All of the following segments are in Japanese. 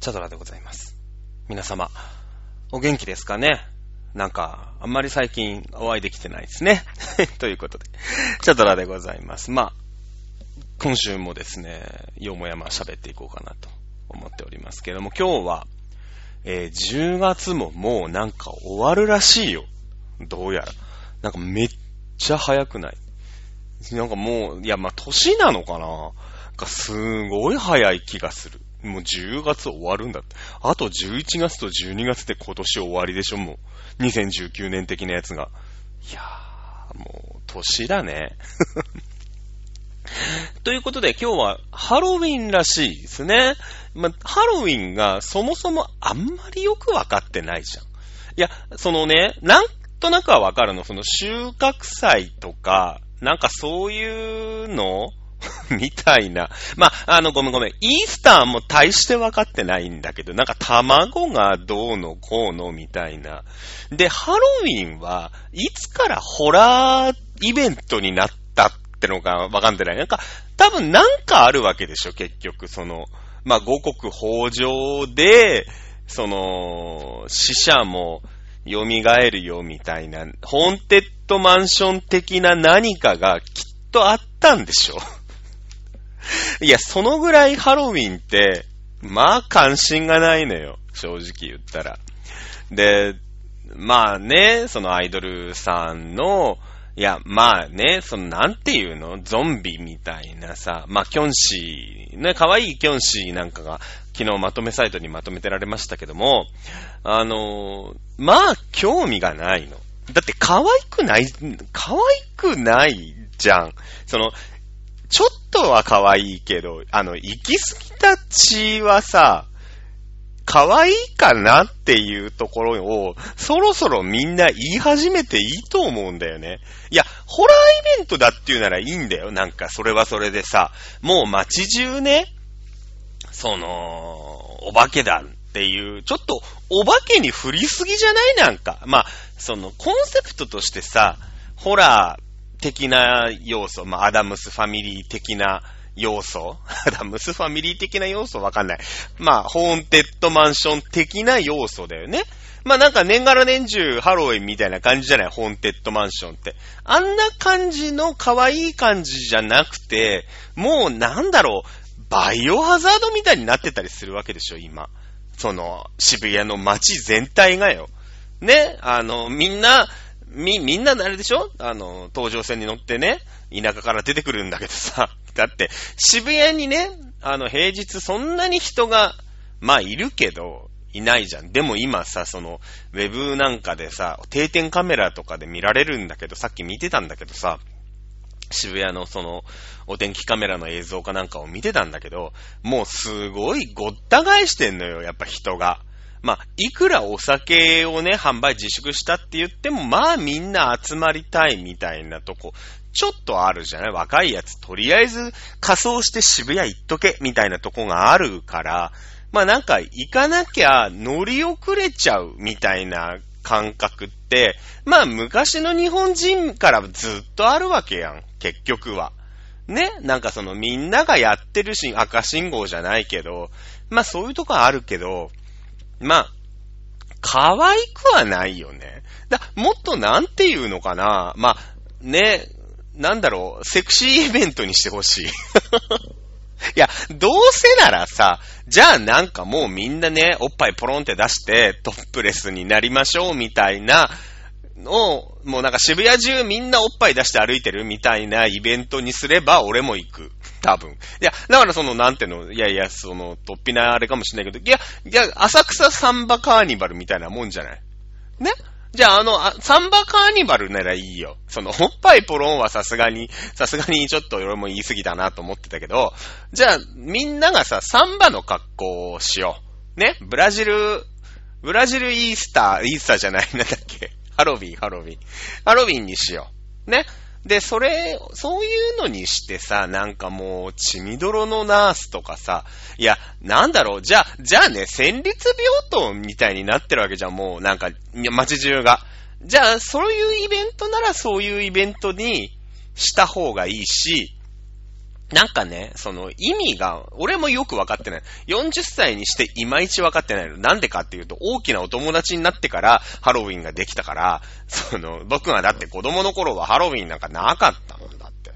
チャドラでございます。皆様、お元気ですかね？なんか、あんまり最近お会いできてないですね。ということで、チャドラでございます。まあ、今週もですね、よもやま喋っていこうかなと思っておりますけども、今日は、えー10月ももうなんか終わるらしいよ。どうやら。なんかめっちゃ早くない？なんかもう、いや、まあ、年なのかな？なんかすごい早い気がする。もう10月終わるんだって。あと11月と12月で今年終わりでしょ、もう。2019年的なやつが。いやー、もう、年だね。ということで今日はハロウィンらしいですね。ま、ハロウィンがそもそもあんまりよくわかってないじゃん。いや、そのね、なんとなくはわかるの。その収穫祭とか、なんかそういうの みたいな。まあ、あの、ごめんごめん。イースターも大して分かってないんだけど、なんか卵がどうのこうのみたいな。で、ハロウィンはいつからホラーイベントになったってのか分かんでない。なんか、多分なんかあるわけでしょ、結局。その、まあ、五穀豊穣で、その、死者も蘇るよみたいな、ホーンテッドマンション的な何かがきっとあったんでしょ。いや、そのぐらいハロウィンって、まあ関心がないのよ。正直言ったら。で、まあね、そのアイドルさんの、いや、まあね、そのなんていうの？ゾンビみたいなさ、まあキョンシー、ね、可愛いキョンシーなんかが昨日まとめサイトにまとめてられましたけども、あのまあ興味がないの。だって可愛くない、可愛くないじゃん。その、ちょっとは可愛いけど、あの、行き過ぎた血はさ、可愛いかなっていうところを、そろそろみんな言い始めていいと思うんだよね。いや、ホラーイベントだっていうならいいんだよ。なんか、それはそれでさ、もう街中ね、その、お化けだっていう、ちょっとお化けに振りすぎじゃない？なんか。まあ、その、コンセプトとしてさ、ホラー的な要素、まあ、アダムスファミリー的な要素 アダムスファミリー的な要素わかんない。まあ、ホーンテッドマンション的な要素だよね。まあなんか年がら年中ハロウィンみたいな感じじゃない？ホーンテッドマンションって。あんな感じの可愛い感じじゃなくて、もうなんだろう、バイオハザードみたいになってたりするわけでしょ、今。その、渋谷の街全体がよ。ね、あの、みんな、み、みんなのあれでしょ？あの、東上線に乗ってね、田舎から出てくるんだけどさ。だって、渋谷にね、あの、平日そんなに人が、まあ、いるけど、いないじゃん。でも今さ、その、ウェブなんかでさ、定点カメラとかで見られるんだけど、さっき見てたんだけどさ、渋谷のその、お天気カメラの映像かなんかを見てたんだけど、もうすごいごった返してんのよ、やっぱ人が。まあ、いくらお酒をね、販売自粛したって言っても、まあみんな集まりたいみたいなとこ、ちょっとあるじゃない？若いやつ、とりあえず仮装して渋谷行っとけ、みたいなとこがあるから、まあなんか行かなきゃ乗り遅れちゃうみたいな感覚って、まあ昔の日本人からずっとあるわけやん、結局は。ね？なんかそのみんながやってるし、赤信号じゃないけど、まあそういうとこあるけど、まあ、可愛くはないよね。だ、もっとなんていうのかな。まあ、ね、なんだろう、セクシーイベントにしてほしい。いや、どうせならさ、じゃあなんかもうみんなね、おっぱいポロンって出してトップレスになりましょうみたいなのを、もうなんか渋谷中みんなおっぱい出して歩いてるみたいなイベントにすれば俺も行く。多分。いや、だからその、なんていうの、いやいや、その、突飛なあれかもしれないけど、いや、いや、浅草サンバカーニバルみたいなもんじゃない？ね？じゃあ、あのあ、サンバカーニバルならいいよ。その、おっぱいポロンはさすがに、さすがにちょっと俺も言い過ぎだなと思ってたけど、じゃあ、みんながさ、サンバの格好をしよう。ね？ブラジル、ブラジルイースター、イースターじゃない、なんだっけ？ハロウィン、ハロウィン。ハロウィンにしよう。ね？で、それ、そういうのにしてさ、なんかもう、血みどろのナースとかさ、いや、なんだろう、じゃあ、じゃあね、戦慄病棟みたいになってるわけじゃん、もう、なんか、街中が。じゃあ、そういうイベントならそういうイベントにした方がいいし、なんかね、その意味が、俺もよくわかってない。40歳にしていまいちわかってないの。なんでかっていうと、大きなお友達になってからハロウィンができたから、その、僕はだって子供の頃はハロウィンなんかなかったもんだって。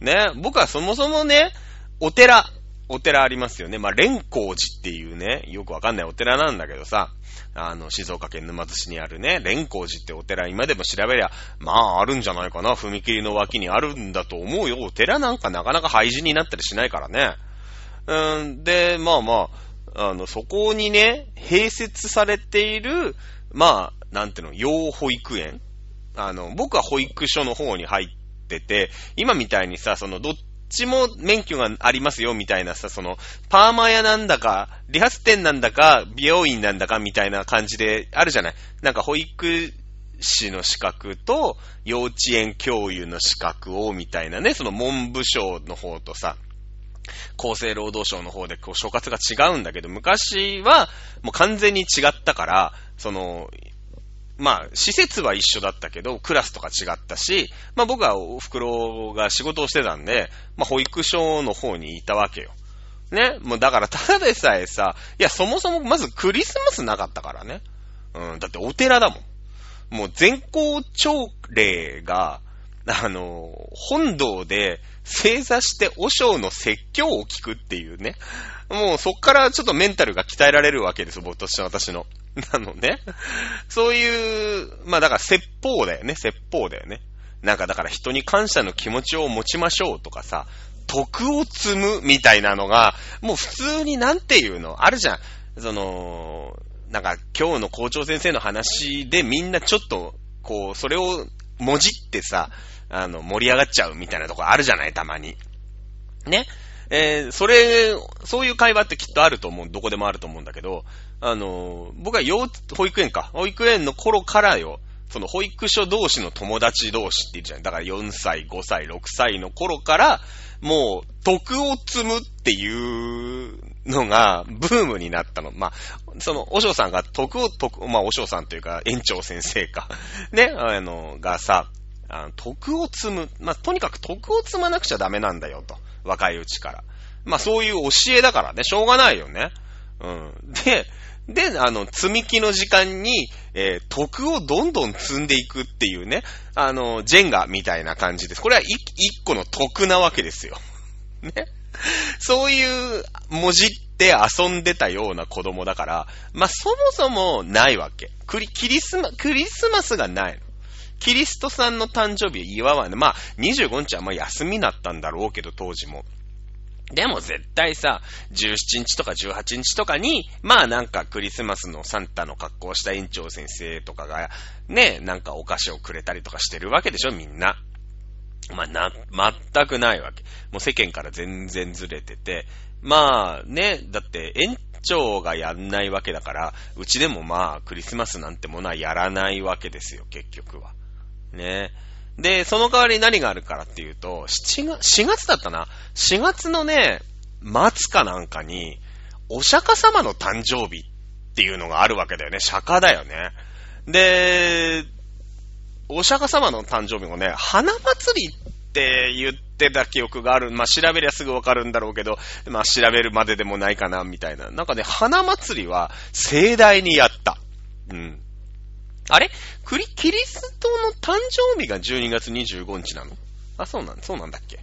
ね、僕はそもそもね、お寺、お寺ありますよね。まあ、蓮光寺っていうね、よくわかんないお寺なんだけどさ、あの、静岡県沼津市にあるね、蓮光寺ってお寺、今でも調べりゃ、まあ、あるんじゃないかな。踏切の脇にあるんだと思うよ。お寺なんかなかなか廃寺になったりしないからね。うん、で、まあまあ、あの、そこにね、併設されている、まあ、なんていうの、養保育園あの、僕は保育所の方に入ってて、今みたいにさ、その、どっちも免許がありますよ、みたいなさ、その、パーマ屋なんだか、理髪店なんだか、美容院なんだか、みたいな感じであるじゃない？なんか保育士の資格と、幼稚園教諭の資格を、みたいなね、その文部省の方とさ、厚生労働省の方でこう所轄が違うんだけど、昔はもう完全に違ったから、その、まあ、施設は一緒だったけど、クラスとか違ったし、まあ僕はお袋が仕事をしてたんで、まあ保育所の方にいたわけよ。ね。もうだからただでさえさ、いやそもそもまずクリスマスなかったからね。うん、だってお寺だもん。もう全校朝礼が、あの、本堂で正座して和尚の説教を聞くっていうね。もうそっからちょっとメンタルが鍛えられるわけですよ、僕として私の。なのね。そういう、まあだから説法だよね、説法だよね。なんかだから人に感謝の気持ちを持ちましょうとかさ、徳を積むみたいなのが、もう普通になんていうのあるじゃん。その、なんか今日の校長先生の話でみんなちょっと、こう、それをもじってさ、あの、盛り上がっちゃうみたいなとこあるじゃない、たまに。ね。えー、それ、そういう会話ってきっとあると思う、どこでもあると思うんだけど、あの、僕は幼、保育園か。保育園の頃からよ、その保育所同士の友達同士って言うじゃん。だから4歳、5歳、6歳の頃から、もう、徳を積むっていうのが、ブームになったの。まあ、その、おしょうさんが徳を、徳、まあ、おしょうさんというか、園長先生か。ね、あの、がさ、あの徳を積む。まあ、とにかく徳を積まなくちゃダメなんだよと。若いうちから。まあ、そういう教えだからね、しょうがないよね。うん。で、で、あの、積み木の時間に、えー、徳をどんどん積んでいくっていうね、あの、ジェンガみたいな感じです。これは一個の徳なわけですよ。ね。そういう文字って遊んでたような子供だから、まあ、そもそもないわけ。クリ、キリスマ、クリスマスがない。キリストさんの誕生日を祝わない。まあ、25日はまあ休みだったんだろうけど、当時も。でも絶対さ、17日とか18日とかに、まあなんかクリスマスのサンタの格好をした園長先生とかが、ね、なんかお菓子をくれたりとかしてるわけでしょ、みんな。まあな、全くないわけ。もう世間から全然ずれてて。まあね、だって園長がやんないわけだから、うちでもまあクリスマスなんてものはやらないわけですよ、結局は。ね。で、その代わり何があるからっていうと、7月、4月だったな。4月のね、末かなんかに、お釈迦様の誕生日っていうのがあるわけだよね。釈迦だよね。で、お釈迦様の誕生日もね、花祭りって言ってた記憶がある。まあ、調べりゃすぐわかるんだろうけど、まあ、調べるまででもないかな、みたいな。なんかね、花祭りは盛大にやった。うん。あれ？クリ、キリストの誕生日が12月25日なの？あ、そうなん、そうなんだっけ？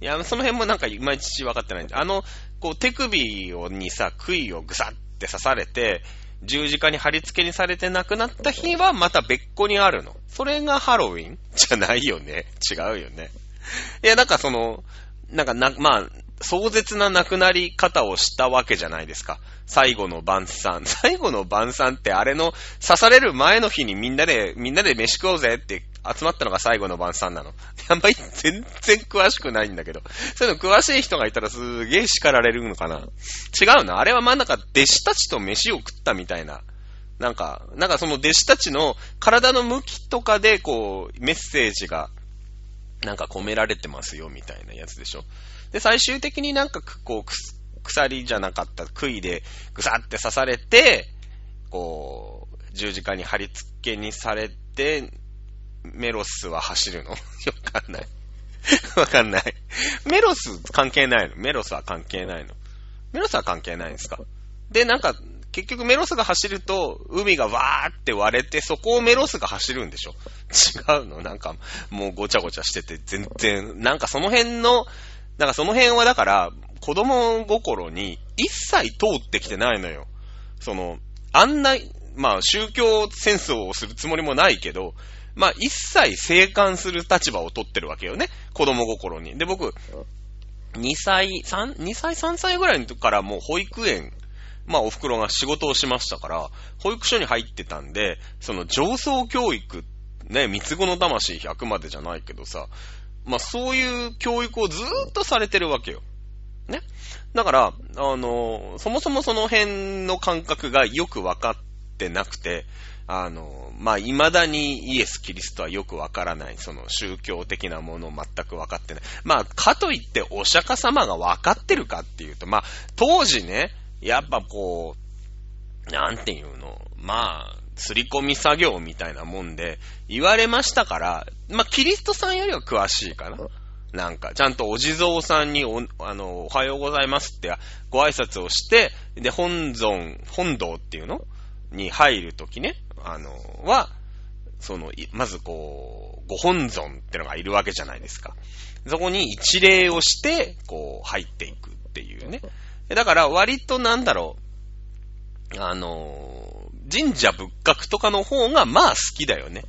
いや、その辺もなんかいまいち分かってないんで、あの、こう手首をにさ、杭をぐさって刺されて、十字架に貼り付けにされて亡くなった日はまた別個にあるの。それがハロウィン？じゃないよね。違うよね。いや、なんかその、なんかな、まあ、壮絶な亡くなり方をしたわけじゃないですか。最後の晩餐。最後の晩餐ってあれの刺される前の日にみんなで、みんなで飯食おうぜって集まったのが最後の晩餐なの。あんまり全然詳しくないんだけど。そういうの詳しい人がいたらすげえ叱られるのかな。違うな。あれは真ん中弟子たちと飯を食ったみたいな。なんか、なんかその弟子たちの体の向きとかでこうメッセージがなんか込められてますよみたいなやつでしょ。で、最終的になんかこう、鎖じゃなかった杭でぐさって刺されて、こう、十字架に貼り付けにされて、メロスは走るの？わかんない。わかんない。メロス関係ないの？メロスは関係ないの？メロスは関係ないんですか？で、なんか、結局メロスが走ると、海がわーって割れて、そこをメロスが走るんでしょ？違うの？なんか、もうごちゃごちゃしてて、全然、なんかその辺の、なんかその辺はだから、子供心に一切通ってきてないのよ。その、あんな、まあ宗教戦争をするつもりもないけど、まあ一切生還する立場を取ってるわけよね。子供心に。で、僕、2歳、3、2歳、3歳ぐらいの時からもう保育園、まあお袋が仕事をしましたから、保育所に入ってたんで、その上層教育、ね、三つ子の魂100までじゃないけどさ、まあそういう教育をずーっとされてるわけよ。ね？だから、あの、そもそもその辺の感覚がよくわかってなくて、あの、まあ、未だにイエス・キリストはよくわからない、その宗教的なものを全くわかってない。まあ、かといってお釈迦様がわかってるかっていうと、まあ、当時ね、やっぱこう、なんていうの、まあ、すり込み作業みたいなもんで言われましたから、まあ、キリストさんよりは詳しいかな。なんか、ちゃんとお地蔵さんにお、あの、おはようございますってご挨拶をして、で、本尊、本堂っていうの？に入るときね、あの、は、その、まずこう、ご本尊ってのがいるわけじゃないですか。そこに一礼をして、こう、入っていくっていうね。だから、割となんだろう、あの、神社仏閣とかの方が、まあ好きだよね。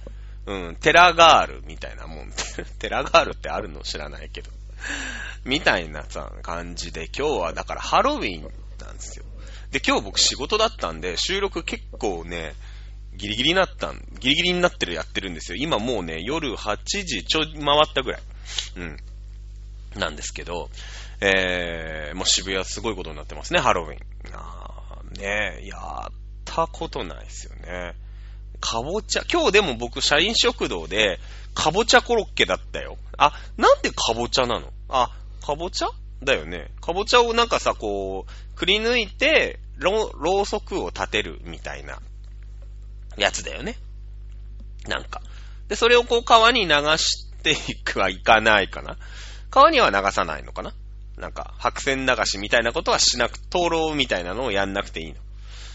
うん、テラガールみたいなもん。テラガールってあるの知らないけど。みたいなさ、感じで、今日はだからハロウィンなんですよ。で、今日僕仕事だったんで、収録結構ね、ギリギリになったん、ギリギリになってるやってるんですよ。今もうね、夜8時ちょい回ったぐらい。うん。なんですけど、えー、もう渋谷すごいことになってますね、ハロウィン。あーねえ、いやったことないですよね。かぼちゃ、今日でも僕、社員食堂で、かぼちゃコロッケだったよ。あ、なんでかぼちゃなの？あ、かぼちゃ？だよね。かぼちゃをなんかさ、こう、くり抜いて、ろうそくを立てるみたいなやつだよね。なんか。で、それをこう川に流していくはいかないかな。川には流さないのかな？なんか、白線流しみたいなことはしなく、灯籠みたいなのをやんなくていいの。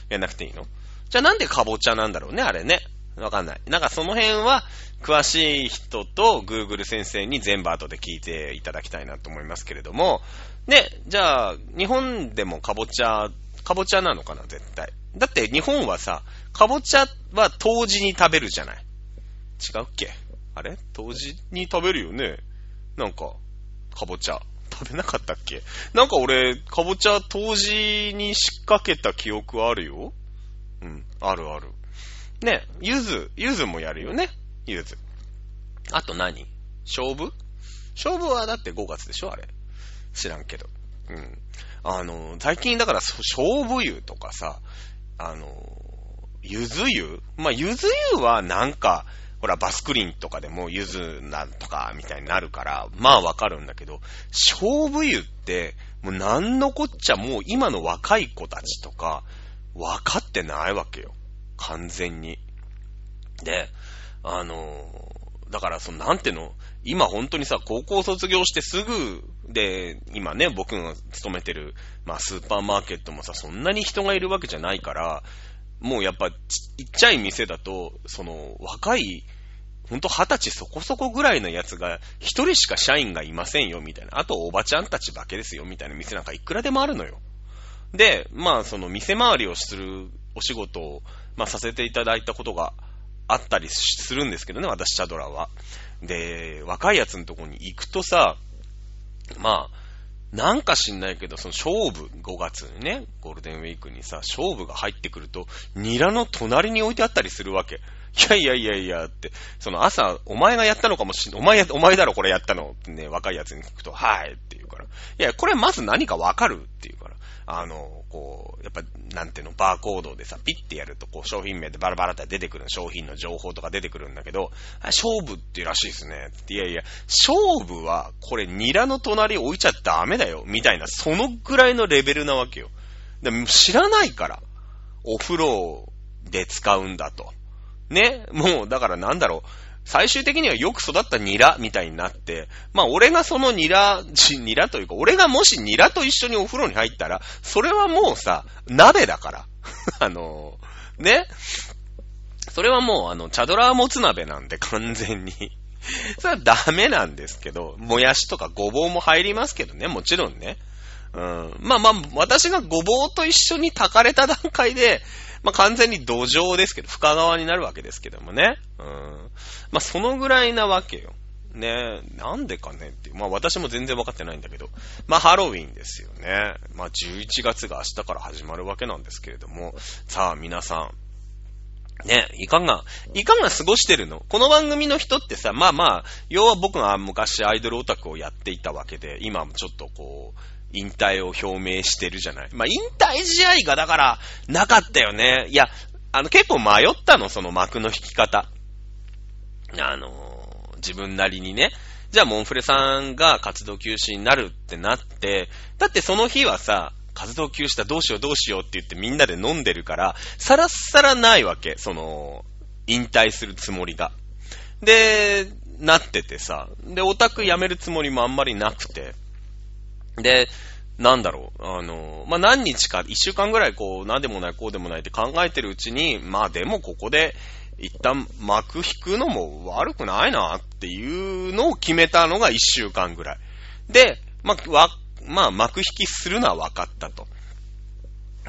やんなくていいの？じゃあなんでかぼちゃなんだろうね、あれね。わかんない。なんかその辺は、詳しい人と Google 先生に全部後で聞いていただきたいなと思いますけれども、ね、じゃあ、日本でもかぼちゃ、かぼちゃなのかな、絶対。だって日本はさ、かぼちゃは冬至に食べるじゃない。違うっけ？あれ？冬至に食べるよね？なんか、かぼちゃ。食べなかったっけ？なんか俺、かぼちゃ冬至に仕掛けた記憶あるよ。うん、あるある。ね、ゆず、ゆずもやるよね。ゆず。あと何？勝負？勝負はだって5月でしょあれ。知らんけど。うん。あの、最近だから勝負湯とかさ、あの、ゆず湯？まあ、ゆず湯はなんか、ほら、バスクリンとかでもゆずなんとかみたいになるから、まあわかるんだけど、勝負湯って、もうなんのこっちゃもう今の若い子たちとか、分かってないわけよ。完全に。で、あの、だからその、なんていうの？今本当にさ、高校卒業してすぐで、今ね、僕が勤めてる、まあスーパーマーケットもさ、そんなに人がいるわけじゃないから、もうやっぱ、ちっちゃい店だと、その、若い、ほんと二十歳そこそこぐらいのやつが、一人しか社員がいませんよ、みたいな。あと、おばちゃんたちだけですよ、みたいな店なんかいくらでもあるのよ。で、まあ、その店回りをするお仕事を、まあ、させていただいたことがあったりするんですけどね、私、チャドラは。で、若いやつのとこに行くとさ、まあ、なんか知んないけど、その勝負、5月にね、ゴールデンウィークにさ、勝負が入ってくると、ニラの隣に置いてあったりするわけ。いやいやいやいやって、その朝、お前がやったのかもしん、お前や、お前だろこれやったのってね、若いやつに聞くと、はいって言うから。いや、これまず何かわかるっていう。あの、こう、やっぱ、なんていうの、バーコードでさ、ピッてやると、こう、商品名でバラバラって出てくる商品の情報とか出てくるんだけど、勝負ってらしいですね。いやいや、勝負は、これ、ニラの隣置いちゃダメだよ、みたいな、そのぐらいのレベルなわけよ。でも知らないから、お風呂で使うんだと。ね、もう、だからなんだろう、最終的にはよく育ったニラみたいになって、まあ俺がそのニラ、ニラというか、俺がもしニラと一緒にお風呂に入ったら、それはもうさ、鍋だから。あの、ね？それはもうあの、チャドラーもつ鍋なんで完全に。それはダメなんですけど、もやしとかごぼうも入りますけどね、もちろんね。うん。まあまあ、私がごぼうと一緒に炊かれた段階で、まあ完全に土壌ですけど、深川になるわけですけどもね。うん。まあそのぐらいなわけよ。ねなんでかねっていう。まあ私も全然わかってないんだけど。まあハロウィンですよね。まあ11月が明日から始まるわけなんですけれども。さあ皆さん。ね、いかが、いかが過ごしてるの？この番組の人ってさ、まあまあ、要は僕が昔アイドルオタクをやっていたわけで、今もちょっとこう、引退を表明してるじゃない。まあ、引退試合がだから、なかったよね。いや、あの、結構迷ったの、その幕の引き方。あの、自分なりにね。じゃあ、モンフレさんが活動休止になるってなって、だってその日はさ、活動休止だ、どうしようどうしようって言ってみんなで飲んでるから、さらっさらないわけ。その、引退するつもりが。で、なっててさ。で、オタク辞めるつもりもあんまりなくて。で、なんだろう、あの、まあ、何日か、一週間ぐらいこう、なんでもない、こうでもないって考えてるうちに、まあでもここで、一旦幕引くのも悪くないなっていうのを決めたのが一週間ぐらい。で、まあ、わ、まあ、幕引きするのは分かったと。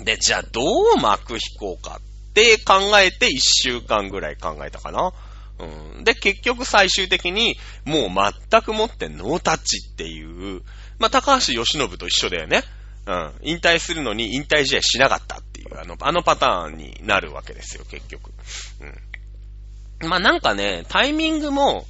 で、じゃあどう幕引こうかって考えて一週間ぐらい考えたかな。うん。で、結局最終的にもう全くもってノータッチっていう、まあ、高橋由伸と一緒だよね。うん。引退するのに引退試合しなかったっていう、あの、あのパターンになるわけですよ、結局。うん。まあ、なんかね、タイミングも、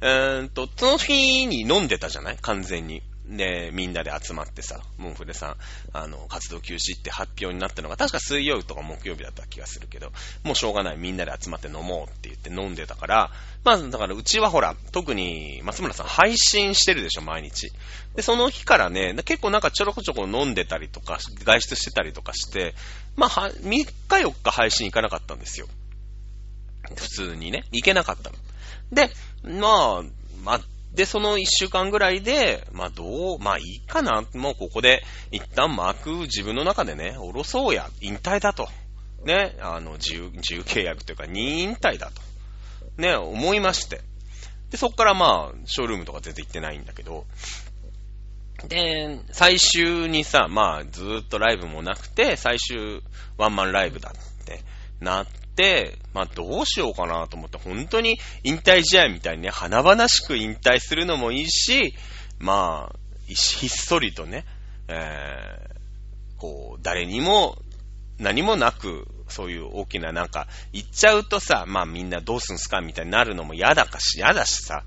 えーっと、その日に飲んでたじゃない？完全に。で、みんなで集まってさ、モンフレさん、あの、活動休止って発表になったのが、確か水曜日とか木曜日だった気がするけど、もうしょうがない、みんなで集まって飲もうって言って飲んでたから、まあ、だからうちはほら、特に松村さん配信してるでしょ、毎日。で、その日からね、結構なんかちょろこちょこ飲んでたりとか、外出してたりとかして、まあ、3日4日配信行かなかったんですよ。普通にね、行けなかったの。で、まあ、まあ、で、その一週間ぐらいで、まあどう、まあいいかな、もうここで一旦幕自分の中でね、下ろそうや、引退だと。ね、あの、自由、自由契約というか、任意引退だと。ね、思いまして。で、そっからまあ、ショールームとか全然行ってないんだけど、で、最終にさ、まあ、ずーっとライブもなくて、最終ワンマンライブだってなっ、まあ、どうしようかなと思って、本当に引退試合みたいにね、華々しく引退するのもいいし、まあ、ひっそりとね、えー、こう、誰にも何もなく、そういう大きななんか、言っちゃうとさ、まあみんなどうすんすかみたいになるのも嫌だかし、嫌だしさ、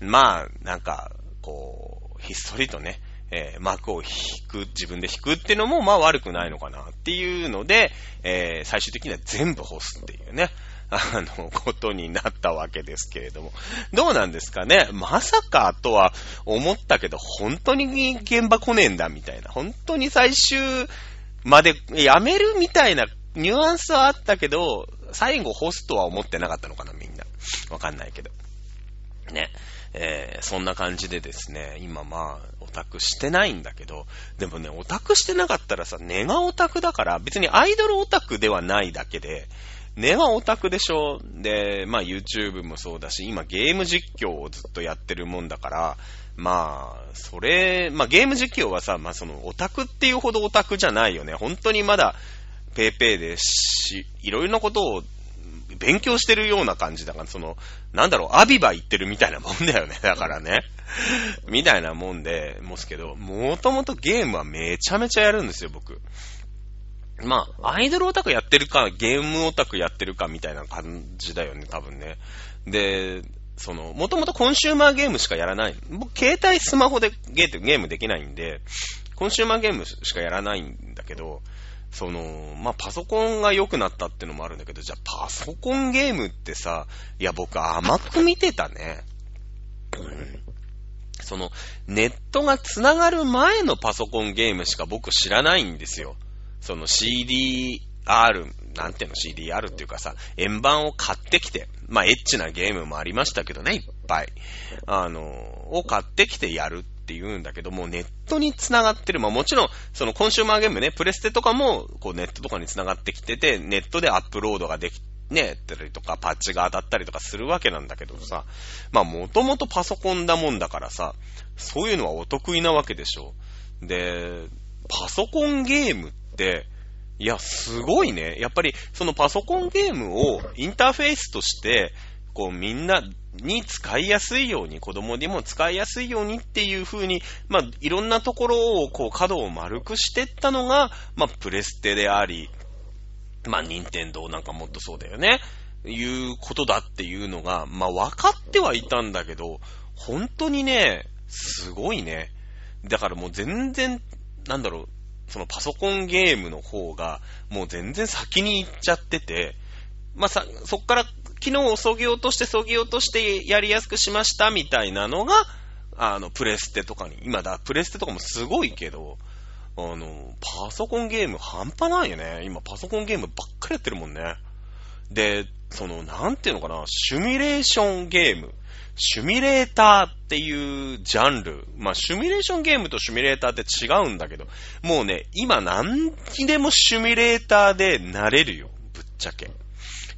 まあ、なんか、こう、ひっそりとね、えー幕を引く、自分で引くっていうのも、まあ悪くないのかなっていうので、えー最終的には全部干すっていうね、あの、ことになったわけですけれども。どうなんですかね？まさかとは思ったけど、本当に現場来ねえんだみたいな。本当に最終までやめるみたいなニュアンスはあったけど、最後干すとは思ってなかったのかな、みんな。わかんないけど。ね。えーそんな感じでですね、今まあ、タクしてないんだけど、でもね、オタクしてなかったらさ、根がオタクだから、別にアイドルオタクではないだけで、根はオタクでしょで、まあ YouTube もそうだし、今ゲーム実況をずっとやってるもんだから、まあ、それ、まあゲーム実況はさ、まあそのオタクっていうほどオタクじゃないよね。本当にまだ、ペーペーでし、いろいろなことを勉強してるような感じだから、その、なんだろう、アビバ行ってるみたいなもんだよね。だからね。みたいなもんで、もすけど、もともとゲームはめちゃめちゃやるんですよ、僕。まあ、アイドルオタクやってるか、ゲームオタクやってるかみたいな感じだよね、多分ね。で、その、もともとコンシューマーゲームしかやらない。僕、携帯スマホでゲーゲームできないんで、コンシューマーゲームしかやらないんだけど、その、まあ、パソコンが良くなったってのもあるんだけど、じゃあパソコンゲームってさ、いや、僕甘く見てたね。うんその、ネットが繋がる前のパソコンゲームしか僕知らないんですよ。その CDR なんていうの CDR っていうかさ、円盤を買ってきて、まあエッチなゲームもありましたけどね、いっぱい。あの、を買ってきてやるって言うんだけども、ネットに繋がってる。まあもちろん、そのコンシューマーゲームね、プレステとかも、こうネットとかに繋がってきてて、ネットでアップロードができね、たりとか、パッチが当たったりとかするわけなんだけどさ、まあもともとパソコンだもんだからさ、そういうのはお得意なわけでしょ。で、パソコンゲームって、いや、すごいね。やっぱり、そのパソコンゲームをインターフェースとして、こうみんなに使いやすいように、子供にも使いやすいようにっていう風に、まあ、いろんなところを、こう、角を丸くしてったのが、まあ、プレステであり、まあ、任天堂なんかもっとそうだよね。いうことだっていうのが、まあ、分かってはいたんだけど、本当にね、すごいね。だからもう全然、なんだろう、そのパソコンゲームの方が、もう全然先に行っちゃってて、まあ、さ、そっから昨日をそぎ落としてそぎ落としてやりやすくしましたみたいなのが、あの、プレステとかに、今だ、プレステとかもすごいけど、あの、パソコンゲーム半端ないよね。今パソコンゲームばっかりやってるもんね。で、その、なんていうのかな、シュミレーションゲーム。シュミレーターっていうジャンル。まあ、シュミレーションゲームとシュミレーターって違うんだけど、もうね、今何にでもシュミレーターでなれるよ。ぶっちゃけ。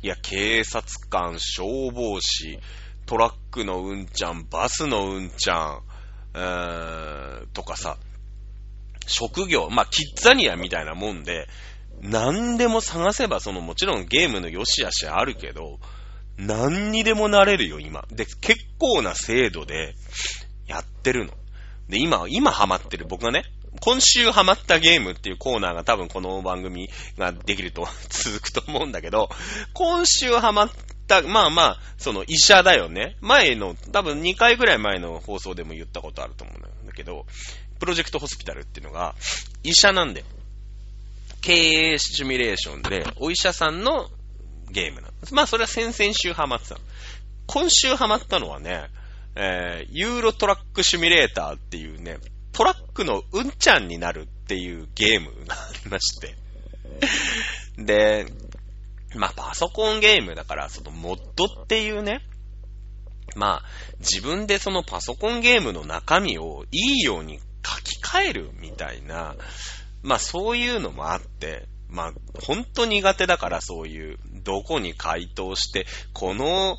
いや、警察官、消防士、トラックのうんちゃん、バスのうんちゃん、えーん、とかさ、職業、まあ、キッザニアみたいなもんで、何でも探せば、そのもちろんゲームの良し悪しあるけど、何にでもなれるよ、今。で、結構な精度でやってるの。で、今、今ハマってる僕がね、今週ハマったゲームっていうコーナーが多分この番組ができると続くと思うんだけど、今週ハマった、まあまあ、その医者だよね。前の、多分2回ぐらい前の放送でも言ったことあると思うんだけど、プロジェクトホスピタルっていうのが、医者なんで、経営シミュレーションで、お医者さんのゲームなんです。まあそれは先々週ハマってた今週ハマったのはね、えー、ユーロトラックシミュレーターっていうね、トラックのうんちゃんになるっていうゲームがありまして。で、まあ、パソコンゲームだから、そのモッドっていうね、まあ、自分でそのパソコンゲームの中身をいいように書き換えるみたいな、まあそういうのもあって、まあ本当苦手だからそういう、どこに回答して、この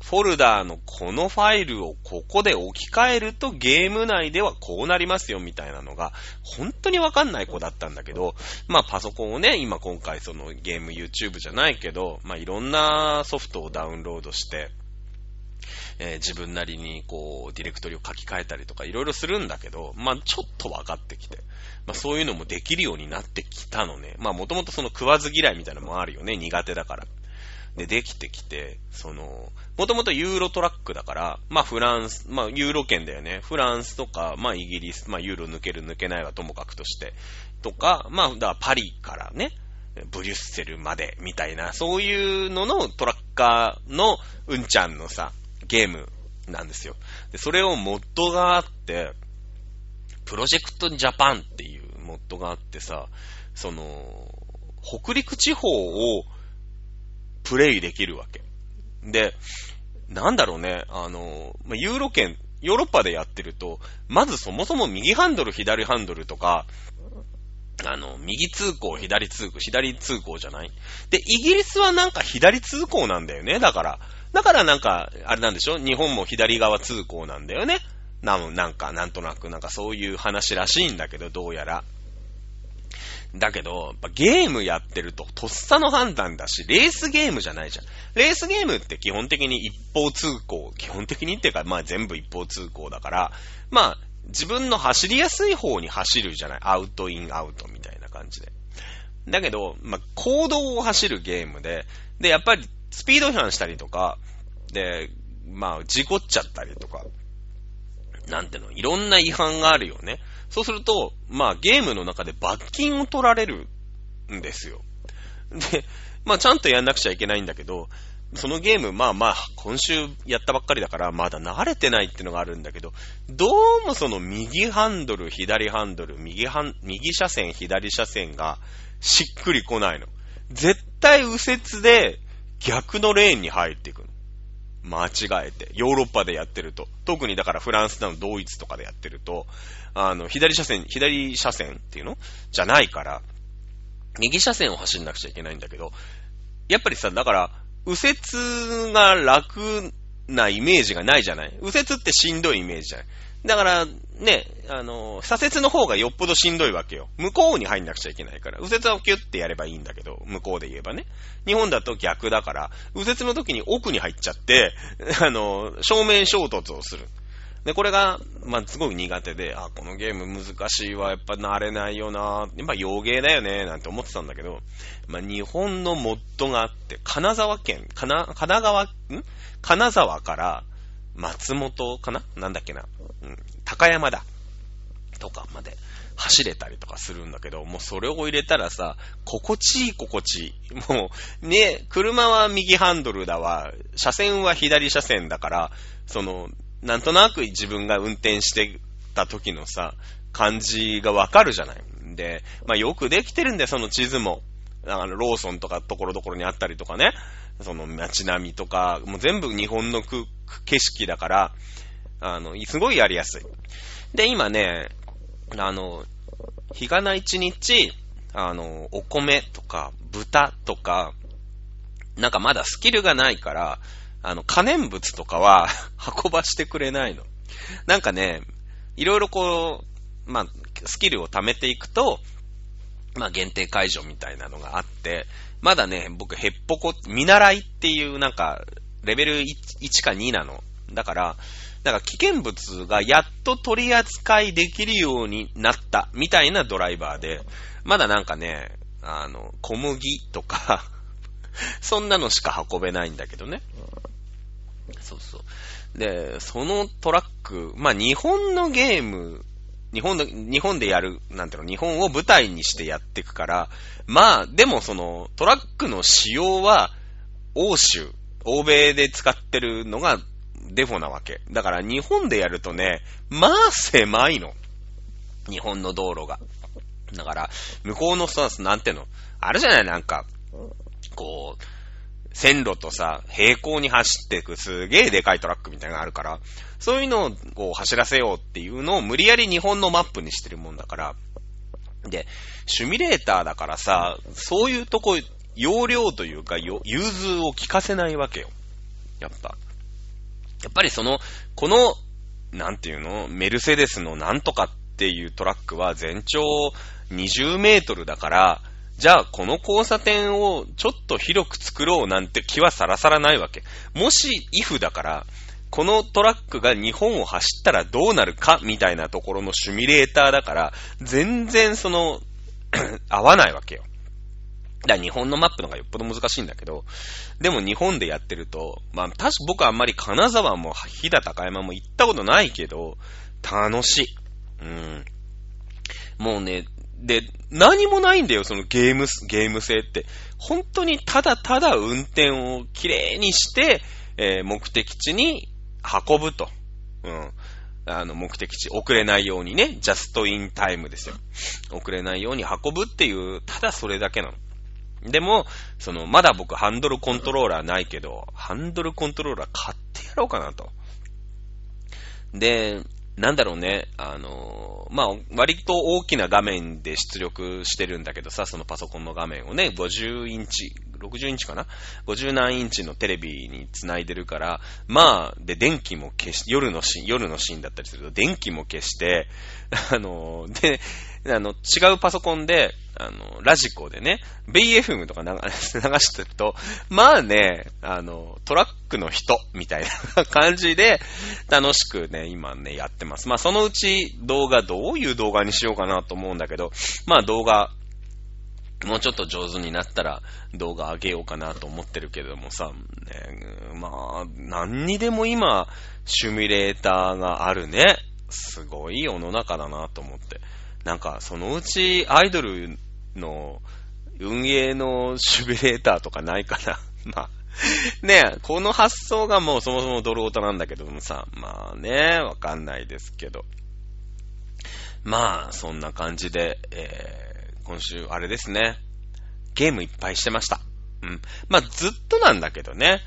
フォルダーのこのファイルをここで置き換えるとゲーム内ではこうなりますよみたいなのが本当にわかんない子だったんだけど、まあパソコンをね、今今回そのゲーム YouTube じゃないけど、まあいろんなソフトをダウンロードして、えー、自分なりにこうディレクトリを書き換えたりとかいろいろするんだけど、まあちょっと分かってきて、まあそういうのもできるようになってきたのね。まあもともとその食わず嫌いみたいなのもあるよね、苦手だから。で、できてきて、その、もともとユーロトラックだから、まあフランス、まあユーロ圏だよね。フランスとか、まあイギリス、まあユーロ抜ける抜けないはともかくとして、とか、まあ、だからパリからね、ブリュッセルまで、みたいな、そういうののトラッカーのうんちゃんのさ、ゲームなんですよ。で、それをモッドがあって、プロジェクトジャパンっていうモッドがあってさ、その、北陸地方をプレイできるわけ。で、なんだろうね、あの、ユーロ圏、ヨーロッパでやってると、まずそもそも右ハンドル、左ハンドルとか、あの、右通行、左通行、左通行じゃない？で、イギリスはなんか左通行なんだよね。だから、だからなんか、あれなんでしょ？日本も左側通行なんだよね。な、なんか、なんとなく、なんかそういう話らしいんだけど、どうやら。だけど、ゲームやってると、とっさの判断だし、レースゲームじゃないじゃん。レースゲームって基本的に一方通行、基本的にっていうか、まあ全部一方通行だから、まあ、自分の走りやすい方に走るじゃない？アウトインアウトみたいな感じで。だけど、まあ、行動を走るゲームで、で、やっぱりスピード違反したりとか、で、まあ、事故っちゃったりとか、なんていうの、いろんな違反があるよね。そうすると、まあゲームの中で罰金を取られるんですよ。で、まあちゃんとやんなくちゃいけないんだけど、そのゲーム、まあまあ、今週やったばっかりだから、まだ慣れてないっていうのがあるんだけど、どうもその右ハンドル、左ハンドル、右ハン、右車線、左車線がしっくり来ないの。絶対右折で逆のレーンに入っていくの。間違えて。ヨーロッパでやってると。特にだからフランスだのドイツとかでやってると、あの、左車線、左車線っていうの？じゃないから、右車線を走んなくちゃいけないんだけど、やっぱりさ、だから、右折が楽なイメージがないじゃない？右折ってしんどいイメージじゃない？だから、ね、あの、左折の方がよっぽどしんどいわけよ。向こうに入んなくちゃいけないから。右折はキュッてやればいいんだけど、向こうで言えばね。日本だと逆だから、右折の時に奥に入っちゃって、あの、正面衝突をする。で、これが、まあ、すごく苦手で、あ、このゲーム難しいわ、やっぱ慣れないよな、やっぱ芸だよね、なんて思ってたんだけど、まあ、日本のモッドがあって、金沢県、金、神奈川、ん？金沢から松本かな？なんだっけな、うん、高山だ。とかまで走れたりとかするんだけど、もうそれを入れたらさ、心地いい心地いい。もう、ね、車は右ハンドルだわ、車線は左車線だから、その、なんとなく自分が運転してた時のさ、感じがわかるじゃない。で、まあよくできてるんだよ、その地図も。あの、ローソンとかところどころにあったりとかね。その街並みとか、もう全部日本の景色だから、あの、すごいやりやすい。で、今ね、あの、日がな一日、あの、お米とか豚とか、なんかまだスキルがないから、あの、可燃物とかは 運ばしてくれないの。なんかね、いろいろこう、まあ、スキルを貯めていくと、まあ、限定解除みたいなのがあって、まだね、僕、ヘッポコ、見習いっていうなんか、レベル 1, 1か2なの。だから、だか危険物がやっと取り扱いできるようになったみたいなドライバーで、まだなんかね、あの、小麦とか そんなのしか運べないんだけどね。そうそう。で、そのトラック、まあ日本のゲーム、日本で、日本でやる、なんていうの、日本を舞台にしてやっていくから、まあ、でもその、トラックの仕様は、欧州、欧米で使ってるのがデフォなわけ。だから日本でやるとね、まあ狭いの。日本の道路が。だから、向こうの人は、なんていうの？あるじゃない？なんか、こう、線路とさ、平行に走っていくすげえでかいトラックみたいなのがあるから、そういうのをこう走らせようっていうのを無理やり日本のマップにしてるもんだから、で、シュミレーターだからさ、そういうとこ、容量というか、融通を聞かせないわけよ。やっぱ。やっぱりその、この、なんていうの、メルセデスのなんとかっていうトラックは全長20メートルだから、じゃあこの交差点をちょっと広く作ろうなんて気はさらさらないわけ。もし、イフだから、このトラックが日本を走ったらどうなるかみたいなところのシミュレーターだから、全然その 合わないわけよ。だ日本のマップの方がよっぽど難しいんだけど、でも日本でやってると、まあ確か僕はあんまり金沢も飛騨高山も行ったことないけど、楽しい。うん。もうね、で、何もないんだよ、そのゲーム、ゲーム性って。本当にただただ運転をきれいにして、えー、目的地に運ぶと。うん。あの、目的地、遅れないようにね、ジャストインタイムですよ。遅れないように運ぶっていう、ただそれだけなの。でも、その、まだ僕ハンドルコントローラーないけど、ハンドルコントローラー買ってやろうかなと。で、なんだろうね、あの、まあ、割と大きな画面で出力してるんだけどさ、そのパソコンの画面をね、50インチ、60インチかな ?50 何インチのテレビに繋いでるから、まあ、で、電気も消し、夜のシーン、夜のシーンだったりすると、電気も消して、あの、で、あの、違うパソコンで、あの、ラジコでね、BFM とか 流してると、まあね、あの、トラックの人、みたいな感じで、楽しくね、今ね、やってます。まあそのうち動画、どういう動画にしようかなと思うんだけど、まあ動画、もうちょっと上手になったら動画上げようかなと思ってるけどもさ、ね、まあ、何にでも今、シミュレーターがあるね。すごい世の中だなと思って。なんか、そのうちアイドルの運営のシミュレーターとかないかな。まあ、ねえこの発想がもうそもそもドルオタなんだけどもさ、まあね、わかんないですけど。まあ、そんな感じで、えー、今週、あれですね。ゲームいっぱいしてました。うん。まあ、ずっとなんだけどね。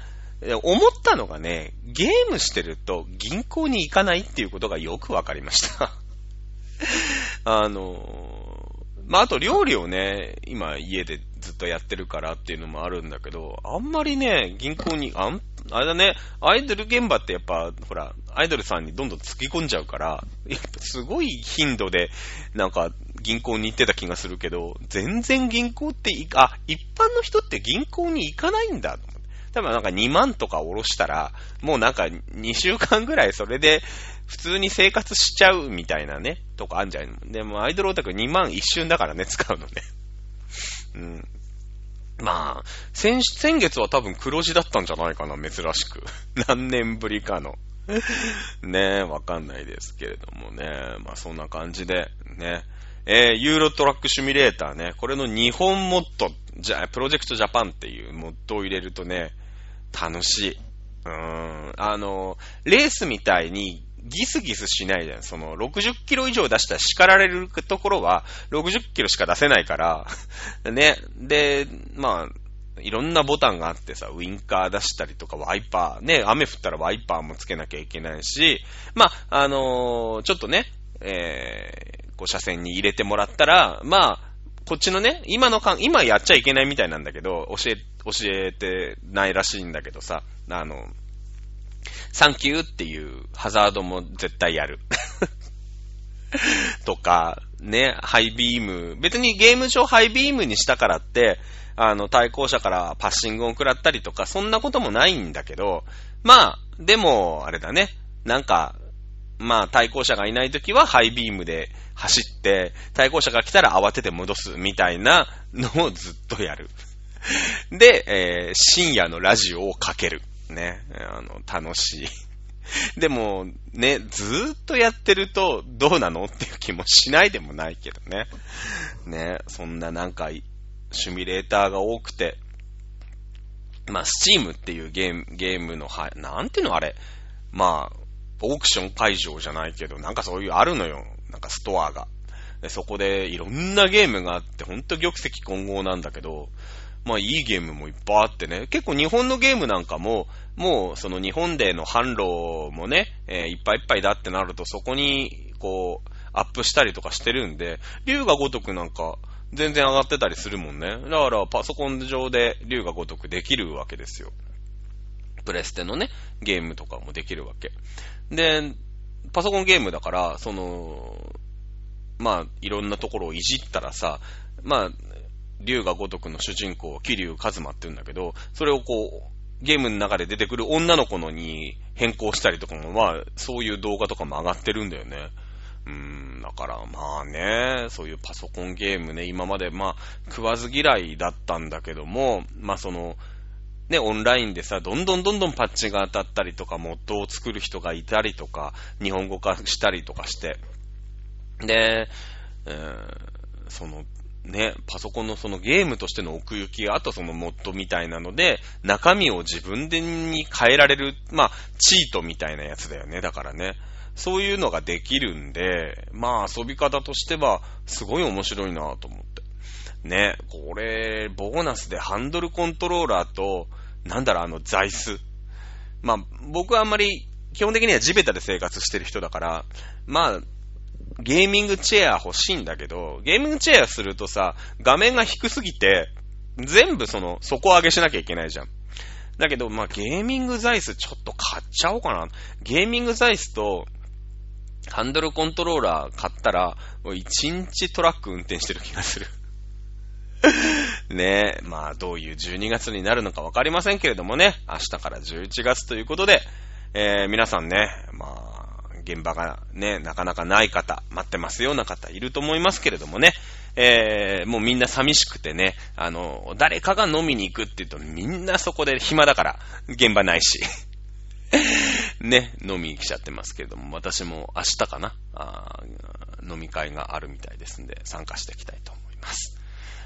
思ったのがね、ゲームしてると銀行に行かないっていうことがよくわかりました。あのまあ、あと料理をね、今家でずっとやってるからっていうのもあるんだけど、あんまりね、銀行に、あん、あれだね、アイドル現場ってやっぱ、ほら、アイドルさんにどんどん突き込んじゃうから、やっぱすごい頻度で、なんか、銀行に行ってた気がするけど、全然銀行ってあ、一般の人って銀行に行かないんだ。多分なんか2万とか下ろしたら、もうなんか2週間ぐらいそれで普通に生活しちゃうみたいなね、とかあんじゃん。でもアイドルオタク2万一瞬だからね、使うのね。うん。まあ、先、先月は多分黒字だったんじゃないかな、珍しく。何年ぶりかの。ねえ、わかんないですけれどもね。まあそんな感じで、ね。えー、ユーロトラックシミュレーターね。これの日本モッド、じゃ、プロジェクトジャパンっていうモッドを入れるとね、楽しい。うーん。あの、レースみたいにギスギスしないじゃん。その、60キロ以上出したら叱られるところは、60キロしか出せないから、ね。で、まあ、いろんなボタンがあってさ、ウィンカー出したりとか、ワイパー、ね、雨降ったらワイパーもつけなきゃいけないし、まあ、あのー、ちょっとね、えー、こう、車線に入れてもらったら、まあ、こっちのね、今のかん、今やっちゃいけないみたいなんだけど、教え、教えてないらしいんだけどさ、あの、サンキューっていうハザードも絶対やる。とか、ね、ハイビーム。別にゲーム上ハイビームにしたからって、あの、対向車からパッシングを食らったりとか、そんなこともないんだけど、まあ、でも、あれだね。なんか、まあ、対向車がいないときはハイビームで走って、対向車が来たら慌てて戻すみたいなのをずっとやる。で、えー、深夜のラジオをかける。ね、あの、楽しい。でも、ね、ずっとやってるとどうなのっていう気もしないでもないけどね。ね、そんななんか、シミュレーターが多くて、まあ、スチームっていうゲーム、ゲームの、は、なんていうのあれ。まあ、オークション会場じゃないけど、なんかそういうあるのよ。なんかストアが。でそこでいろんなゲームがあって、ほんと玉石混合なんだけど、まあいいゲームもいっぱいあってね、結構日本のゲームなんかも、もうその日本での販路もね、えー、いっぱいいっぱいだってなるとそこに、こう、アップしたりとかしてるんで、竜が如くなんか、全然上がってたりするもんね。だからパソコン上で竜が如くできるわけですよ。プレステのね、ゲームとかもできるわけ。で、パソコンゲームだから、その、まあ、いろんなところをいじったらさ、まあ、竜が如くの主人公、桐生一馬って言うんだけど、それをこう、ゲームの中で出てくる女の子のに変更したりとかも、まあ、そういう動画とかも上がってるんだよね。うーん、だからまあね、そういうパソコンゲームね、今までまあ、食わず嫌いだったんだけども、まあその、ね、オンラインでさ、どんどんどんどんパッチが当たったりとか、モッドを作る人がいたりとか、日本語化したりとかして、で、えー、その、ね、パソコンのそのゲームとしての奥行き、あとそのモッドみたいなので、中身を自分でに変えられる、まあ、チートみたいなやつだよね。だからね。そういうのができるんで、まあ遊び方としては、すごい面白いなと思って。ね、これ、ボーナスでハンドルコントローラーと、なんだろう、あの、座椅子。まあ、僕はあんまり、基本的には地べたで生活してる人だから、まあ、ゲーミングチェア欲しいんだけど、ゲーミングチェアするとさ、画面が低すぎて、全部その、底上げしなきゃいけないじゃん。だけど、まあ、ゲーミングザイスちょっと買っちゃおうかな。ゲーミングザイスと、ハンドルコントローラー買ったら、もう1日トラック運転してる気がする。ねえ、まあ、どういう12月になるのかわかりませんけれどもね、明日から11月ということで、えー、皆さんね、まあ、現場がね、なかなかない方、待ってますような方いると思いますけれどもね、えー、もうみんな寂しくてね、あの、誰かが飲みに行くって言うとみんなそこで暇だから、現場ないし。ね、飲みに来ちゃってますけれども、私も明日かな、あ飲み会があるみたいですんで、参加していきたいと思います。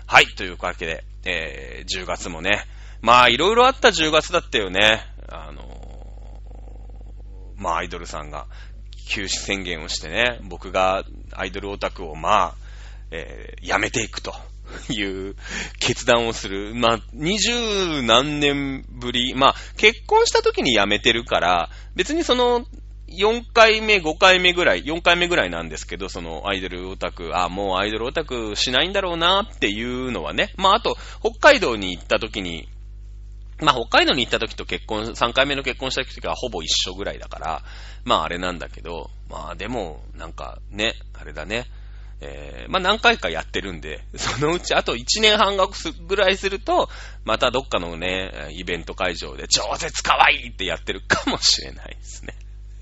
はい、というわけで、えー、10月もね、まあ、いろいろあった10月だったよね。あのー、まあ、アイドルさんが休止宣言をしてね、僕がアイドルオタクをまあ、えー、やめていくと いう決断をする。まあ、二十何年ぶり。まあ、結婚した時に辞めてるから、別にその、4回目、5回目ぐらい、4回目ぐらいなんですけど、そのアイドルオタク、あ、もうアイドルオタクしないんだろうなっていうのはね。まあ、あと、北海道に行った時に、まあ、北海道に行った時と結婚、3回目の結婚した時がほぼ一緒ぐらいだから、まあ、あれなんだけど、まあ、でも、なんかね、あれだね。えー、まあ、何回かやってるんで、そのうちあと1年半額ぐらいすると、またどっかのね、イベント会場で超絶可愛いってやってるかもしれないですね。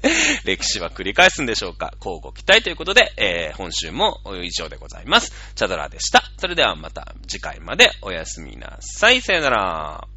歴史は繰り返すんでしょうか？交互期待ということで、えー、本週も以上でございます。チャドラでした。それではまた次回までおやすみなさい。さよなら。